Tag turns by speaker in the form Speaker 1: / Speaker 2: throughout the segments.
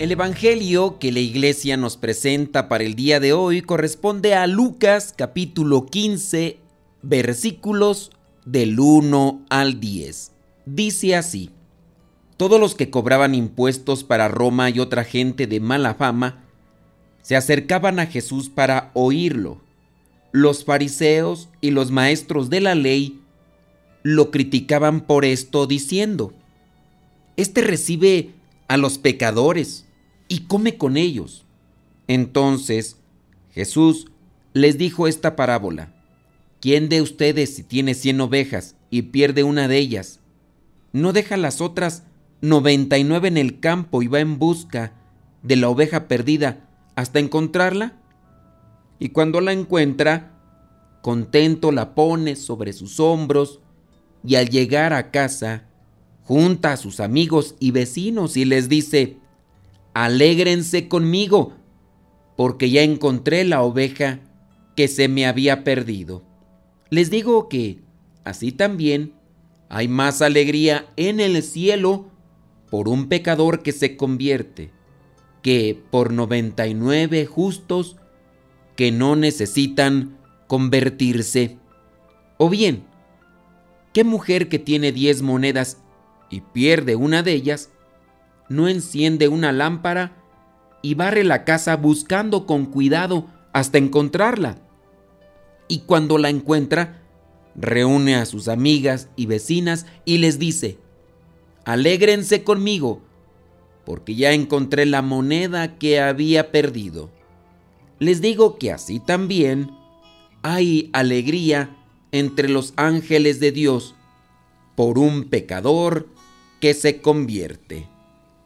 Speaker 1: El Evangelio que la iglesia nos presenta para el día de hoy corresponde a Lucas capítulo 15 versículos del 1 al 10. Dice así, todos los que cobraban impuestos para Roma y otra gente de mala fama se acercaban a Jesús para oírlo. Los fariseos y los maestros de la ley lo criticaban por esto diciendo, Este recibe a los pecadores y come con ellos. Entonces Jesús les dijo esta parábola. ¿Quién de ustedes si tiene cien ovejas y pierde una de ellas, no deja las otras noventa y nueve en el campo y va en busca de la oveja perdida hasta encontrarla? Y cuando la encuentra, contento la pone sobre sus hombros y al llegar a casa, junta a sus amigos y vecinos y les dice, alégrense conmigo, porque ya encontré la oveja que se me había perdido. Les digo que, así también, hay más alegría en el cielo por un pecador que se convierte que por 99 justos que no necesitan convertirse. O bien, ¿qué mujer que tiene 10 monedas y pierde una de ellas no enciende una lámpara y barre la casa buscando con cuidado hasta encontrarla. Y cuando la encuentra, reúne a sus amigas y vecinas y les dice, alégrense conmigo, porque ya encontré la moneda que había perdido. Les digo que así también hay alegría entre los ángeles de Dios por un pecador que se convierte.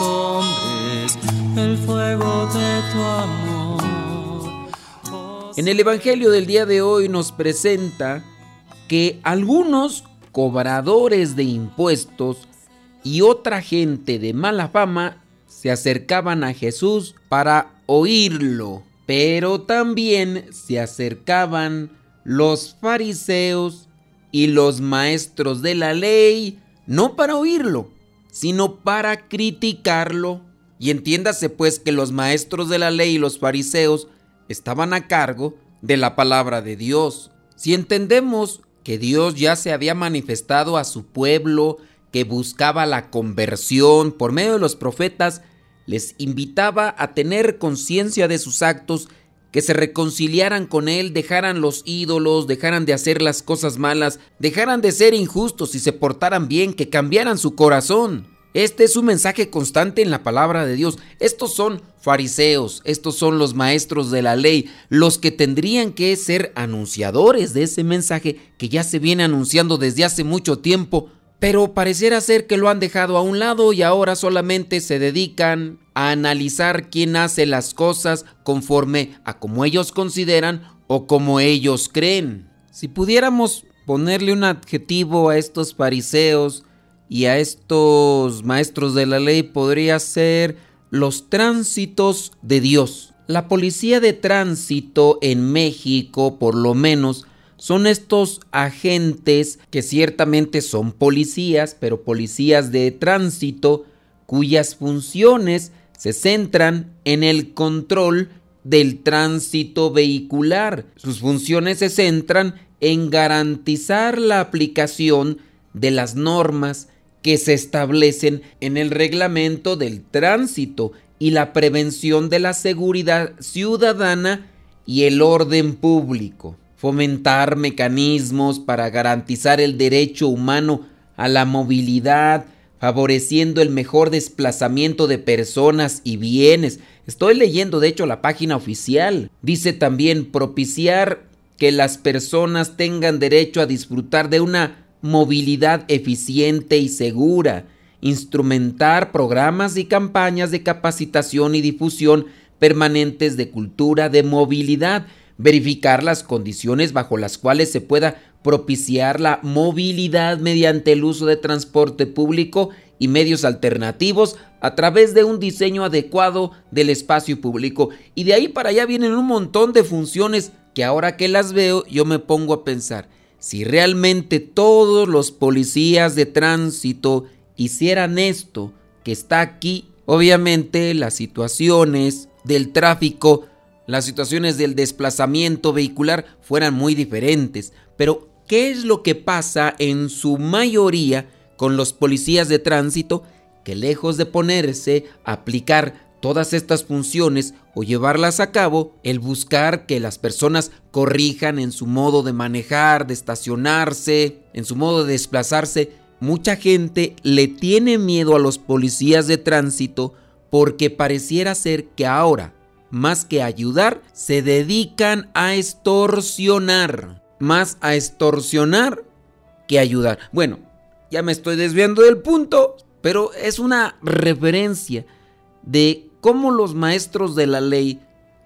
Speaker 2: hombres el fuego de tu amor.
Speaker 1: En el Evangelio del día de hoy nos presenta que algunos cobradores de impuestos y otra gente de mala fama se acercaban a Jesús para oírlo, pero también se acercaban los fariseos y los maestros de la ley, no para oírlo, sino para criticarlo. Y entiéndase pues que los maestros de la ley y los fariseos estaban a cargo de la palabra de Dios. Si entendemos que Dios ya se había manifestado a su pueblo, que buscaba la conversión por medio de los profetas, les invitaba a tener conciencia de sus actos que se reconciliaran con Él, dejaran los ídolos, dejaran de hacer las cosas malas, dejaran de ser injustos y se portaran bien, que cambiaran su corazón. Este es un mensaje constante en la palabra de Dios. Estos son fariseos, estos son los maestros de la ley, los que tendrían que ser anunciadores de ese mensaje que ya se viene anunciando desde hace mucho tiempo, pero pareciera ser que lo han dejado a un lado y ahora solamente se dedican a analizar quién hace las cosas conforme a como ellos consideran o como ellos creen. Si pudiéramos ponerle un adjetivo a estos fariseos y a estos maestros de la ley, podría ser los tránsitos de Dios. La policía de tránsito en México, por lo menos, son estos agentes que ciertamente son policías, pero policías de tránsito, cuyas funciones se centran en el control del tránsito vehicular. Sus funciones se centran en garantizar la aplicación de las normas que se establecen en el reglamento del tránsito y la prevención de la seguridad ciudadana y el orden público fomentar mecanismos para garantizar el derecho humano a la movilidad, favoreciendo el mejor desplazamiento de personas y bienes. Estoy leyendo de hecho la página oficial. Dice también propiciar que las personas tengan derecho a disfrutar de una movilidad eficiente y segura, instrumentar programas y campañas de capacitación y difusión permanentes de cultura de movilidad, verificar las condiciones bajo las cuales se pueda propiciar la movilidad mediante el uso de transporte público y medios alternativos a través de un diseño adecuado del espacio público. Y de ahí para allá vienen un montón de funciones que ahora que las veo yo me pongo a pensar, si realmente todos los policías de tránsito hicieran esto que está aquí, obviamente las situaciones del tráfico las situaciones del desplazamiento vehicular fueran muy diferentes. Pero, ¿qué es lo que pasa en su mayoría con los policías de tránsito que lejos de ponerse a aplicar todas estas funciones o llevarlas a cabo, el buscar que las personas corrijan en su modo de manejar, de estacionarse, en su modo de desplazarse, mucha gente le tiene miedo a los policías de tránsito porque pareciera ser que ahora más que ayudar, se dedican a extorsionar. Más a extorsionar que ayudar. Bueno, ya me estoy desviando del punto, pero es una referencia de cómo los maestros de la ley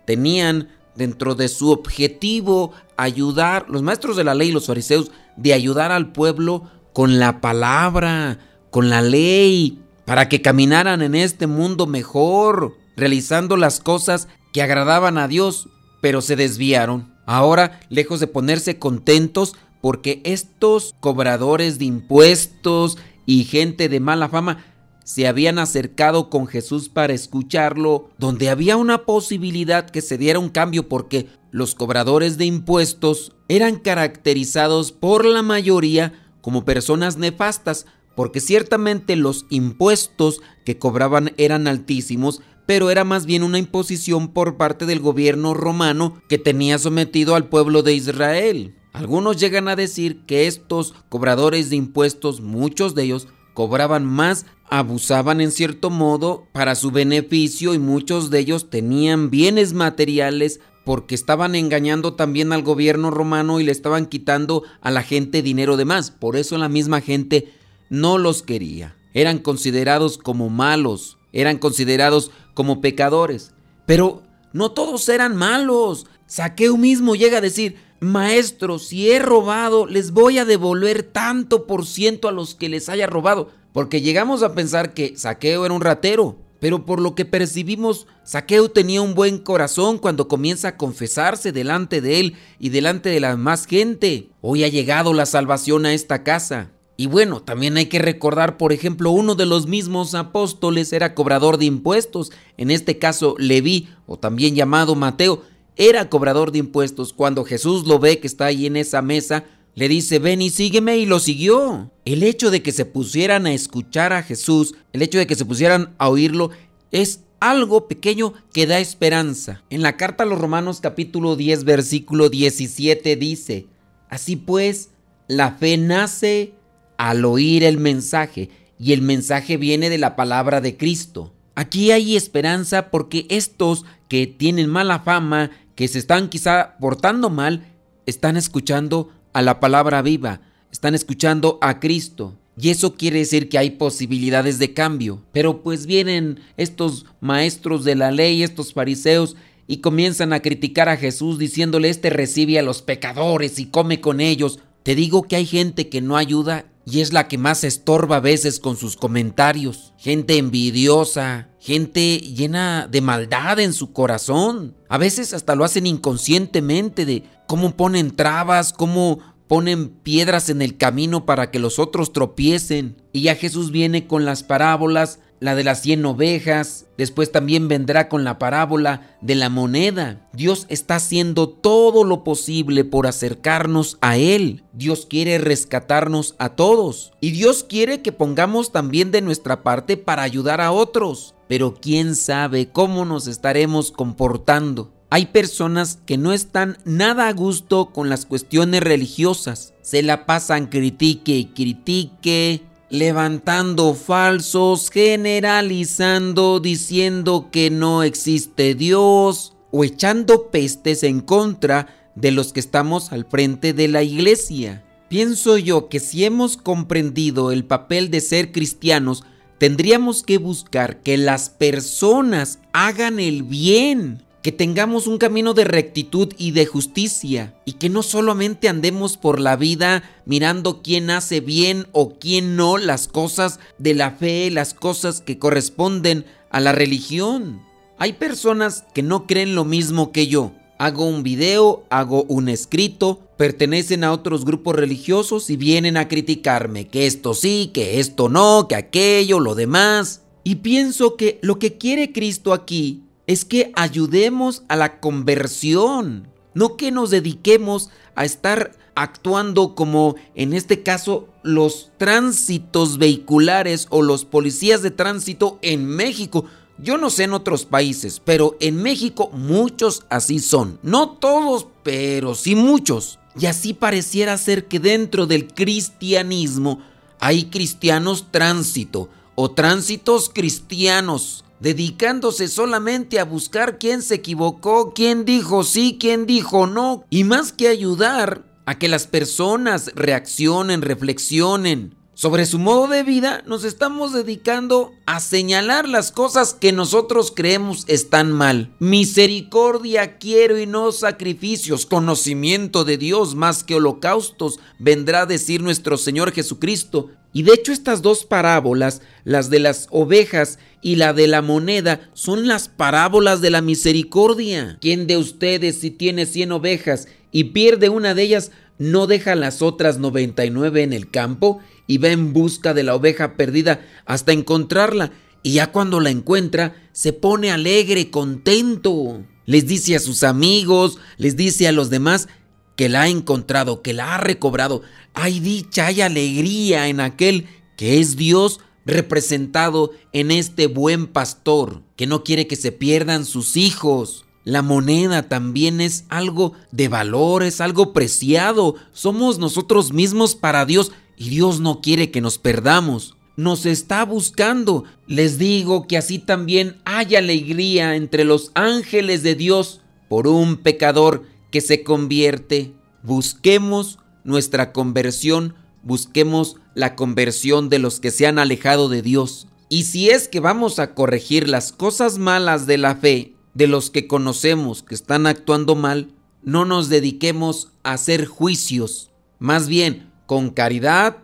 Speaker 1: tenían dentro de su objetivo ayudar, los maestros de la ley, los fariseos, de ayudar al pueblo con la palabra, con la ley, para que caminaran en este mundo mejor realizando las cosas que agradaban a Dios, pero se desviaron. Ahora, lejos de ponerse contentos porque estos cobradores de impuestos y gente de mala fama se habían acercado con Jesús para escucharlo, donde había una posibilidad que se diera un cambio porque los cobradores de impuestos eran caracterizados por la mayoría como personas nefastas, porque ciertamente los impuestos que cobraban eran altísimos, pero era más bien una imposición por parte del gobierno romano que tenía sometido al pueblo de Israel. Algunos llegan a decir que estos cobradores de impuestos, muchos de ellos, cobraban más, abusaban en cierto modo para su beneficio y muchos de ellos tenían bienes materiales porque estaban engañando también al gobierno romano y le estaban quitando a la gente dinero de más. Por eso la misma gente no los quería. Eran considerados como malos, eran considerados como pecadores. Pero no todos eran malos. Saqueo mismo llega a decir, Maestro, si he robado, les voy a devolver tanto por ciento a los que les haya robado. Porque llegamos a pensar que Saqueo era un ratero. Pero por lo que percibimos, Saqueo tenía un buen corazón cuando comienza a confesarse delante de él y delante de la más gente. Hoy ha llegado la salvación a esta casa. Y bueno, también hay que recordar, por ejemplo, uno de los mismos apóstoles era cobrador de impuestos, en este caso Leví, o también llamado Mateo, era cobrador de impuestos. Cuando Jesús lo ve que está ahí en esa mesa, le dice, ven y sígueme y lo siguió. El hecho de que se pusieran a escuchar a Jesús, el hecho de que se pusieran a oírlo, es algo pequeño que da esperanza. En la carta a los Romanos capítulo 10 versículo 17 dice, así pues, la fe nace al oír el mensaje y el mensaje viene de la palabra de Cristo. Aquí hay esperanza porque estos que tienen mala fama, que se están quizá portando mal, están escuchando a la palabra viva, están escuchando a Cristo. Y eso quiere decir que hay posibilidades de cambio. Pero pues vienen estos maestros de la ley, estos fariseos, y comienzan a criticar a Jesús diciéndole, este recibe a los pecadores y come con ellos. Te digo que hay gente que no ayuda y es la que más estorba a veces con sus comentarios. Gente envidiosa, gente llena de maldad en su corazón. A veces hasta lo hacen inconscientemente de cómo ponen trabas, cómo ponen piedras en el camino para que los otros tropiecen. Y ya Jesús viene con las parábolas la de las cien ovejas, después también vendrá con la parábola de la moneda. Dios está haciendo todo lo posible por acercarnos a Él. Dios quiere rescatarnos a todos. Y Dios quiere que pongamos también de nuestra parte para ayudar a otros. Pero quién sabe cómo nos estaremos comportando. Hay personas que no están nada a gusto con las cuestiones religiosas. Se la pasan critique y critique, levantando falsos, generalizando, diciendo que no existe Dios o echando pestes en contra de los que estamos al frente de la iglesia. Pienso yo que si hemos comprendido el papel de ser cristianos, tendríamos que buscar que las personas hagan el bien que tengamos un camino de rectitud y de justicia y que no solamente andemos por la vida mirando quién hace bien o quién no las cosas de la fe, las cosas que corresponden a la religión. Hay personas que no creen lo mismo que yo. Hago un video, hago un escrito, pertenecen a otros grupos religiosos y vienen a criticarme que esto sí, que esto no, que aquello, lo demás. Y pienso que lo que quiere Cristo aquí es que ayudemos a la conversión, no que nos dediquemos a estar actuando como en este caso los tránsitos vehiculares o los policías de tránsito en México. Yo no sé en otros países, pero en México muchos así son. No todos, pero sí muchos. Y así pareciera ser que dentro del cristianismo hay cristianos tránsito o tránsitos cristianos dedicándose solamente a buscar quién se equivocó, quién dijo sí, quién dijo no, y más que ayudar a que las personas reaccionen, reflexionen sobre su modo de vida, nos estamos dedicando a señalar las cosas que nosotros creemos están mal. Misericordia quiero y no sacrificios, conocimiento de Dios más que holocaustos, vendrá a decir nuestro Señor Jesucristo. Y de hecho estas dos parábolas, las de las ovejas y la de la moneda, son las parábolas de la misericordia. ¿Quién de ustedes si tiene 100 ovejas y pierde una de ellas, no deja las otras 99 en el campo y va en busca de la oveja perdida hasta encontrarla? Y ya cuando la encuentra, se pone alegre, contento. Les dice a sus amigos, les dice a los demás que la ha encontrado, que la ha recobrado. Hay dicha, hay alegría en aquel que es Dios representado en este buen pastor, que no quiere que se pierdan sus hijos. La moneda también es algo de valor, es algo preciado. Somos nosotros mismos para Dios y Dios no quiere que nos perdamos. Nos está buscando. Les digo que así también hay alegría entre los ángeles de Dios por un pecador que se convierte. Busquemos nuestra conversión, busquemos la conversión de los que se han alejado de Dios. Y si es que vamos a corregir las cosas malas de la fe de los que conocemos que están actuando mal, no nos dediquemos a hacer juicios. Más bien, con caridad,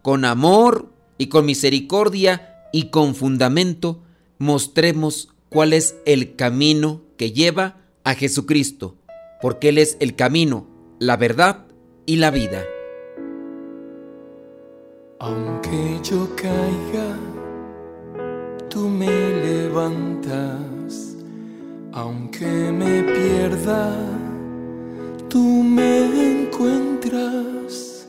Speaker 1: con amor y con misericordia y con fundamento, mostremos cuál es el camino que lleva a Jesucristo, porque Él es el camino, la verdad y la vida.
Speaker 3: Aunque yo caiga, tú me levantas. Aunque me pierda, tú me encuentras.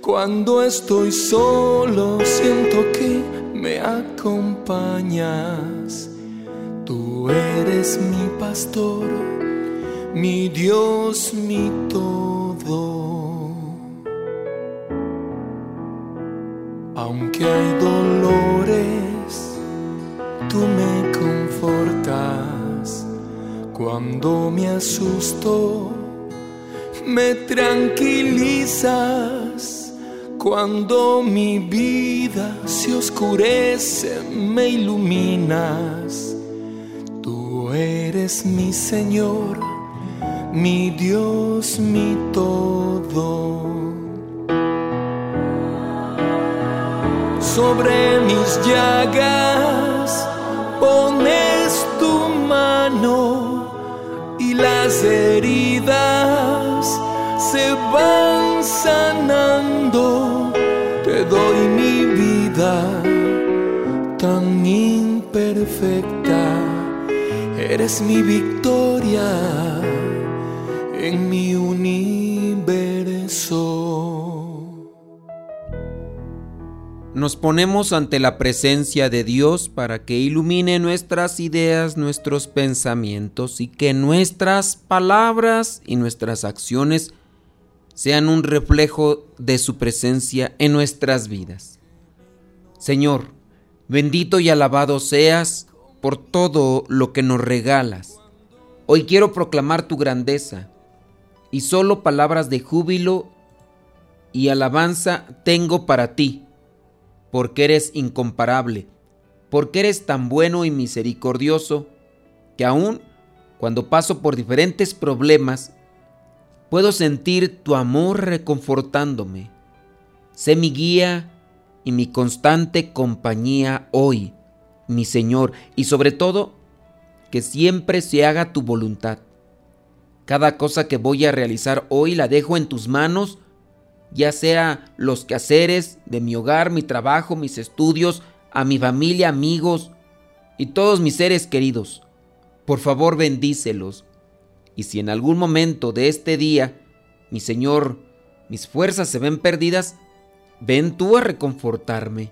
Speaker 3: Cuando estoy solo, siento que me acompañas. Tú eres mi pastor, mi Dios, mi todo. Aunque hay dolores, tú me Cuando me asusto, me tranquilizas. Cuando mi vida se oscurece, me iluminas. Tú eres mi Señor, mi Dios, mi todo. sobre mis llagas pones heridas se van sanando. Te doy mi vida tan imperfecta, eres mi victoria
Speaker 1: Nos ponemos ante la presencia de Dios para que ilumine nuestras ideas, nuestros pensamientos y que nuestras palabras y nuestras acciones sean un reflejo de su presencia en nuestras vidas. Señor, bendito y alabado seas por todo lo que nos regalas. Hoy quiero proclamar tu grandeza y solo palabras de júbilo y alabanza tengo para ti, porque eres incomparable, porque eres tan bueno y misericordioso, que aún cuando paso por diferentes problemas, puedo sentir tu amor reconfortándome. Sé mi guía y mi constante compañía hoy, mi Señor, y sobre todo, que siempre se haga tu voluntad. Cada cosa que voy a realizar hoy la dejo en tus manos, ya sea los quehaceres de mi hogar, mi trabajo, mis estudios, a mi familia, amigos y todos mis seres queridos. Por favor, bendícelos. Y si en algún momento de este día, mi Señor, mis fuerzas se ven perdidas, ven tú a reconfortarme.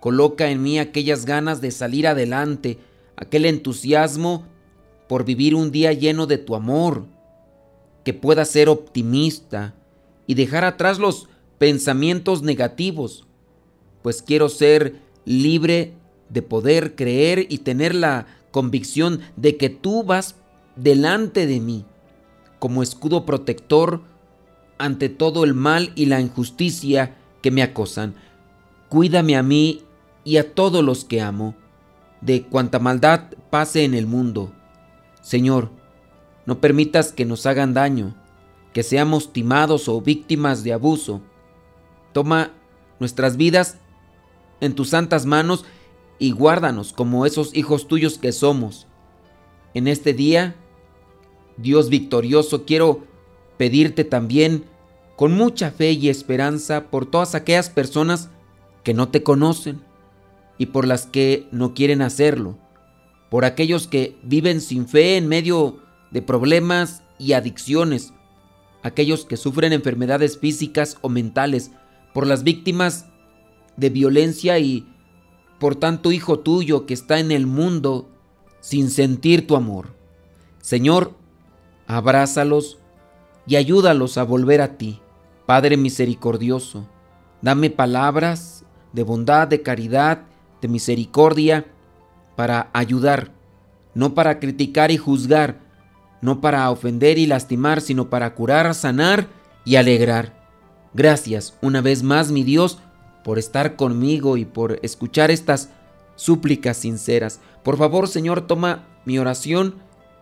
Speaker 1: Coloca en mí aquellas ganas de salir adelante, aquel entusiasmo por vivir un día lleno de tu amor, que pueda ser optimista y dejar atrás los pensamientos negativos, pues quiero ser libre de poder creer y tener la convicción de que tú vas delante de mí como escudo protector ante todo el mal y la injusticia que me acosan. Cuídame a mí y a todos los que amo de cuanta maldad pase en el mundo. Señor, no permitas que nos hagan daño, que seamos timados o víctimas de abuso. Toma nuestras vidas en tus santas manos y guárdanos como esos hijos tuyos que somos. En este día, Dios victorioso, quiero pedirte también con mucha fe y esperanza por todas aquellas personas que no te conocen y por las que no quieren hacerlo por aquellos que viven sin fe en medio de problemas y adicciones, aquellos que sufren enfermedades físicas o mentales, por las víctimas de violencia y por tanto hijo tuyo que está en el mundo sin sentir tu amor. Señor, abrázalos y ayúdalos a volver a ti. Padre misericordioso, dame palabras de bondad, de caridad, de misericordia, para ayudar, no para criticar y juzgar, no para ofender y lastimar, sino para curar, sanar y alegrar. Gracias una vez más, mi Dios, por estar conmigo y por escuchar estas súplicas sinceras. Por favor, Señor, toma mi oración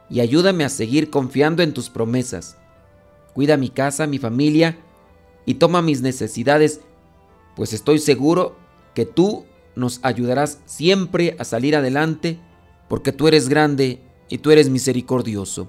Speaker 1: y ayúdame a seguir confiando en tus promesas. Cuida mi casa, mi familia y toma mis necesidades, pues estoy seguro que tú nos ayudarás siempre a salir adelante, porque tú eres grande y tú eres misericordioso.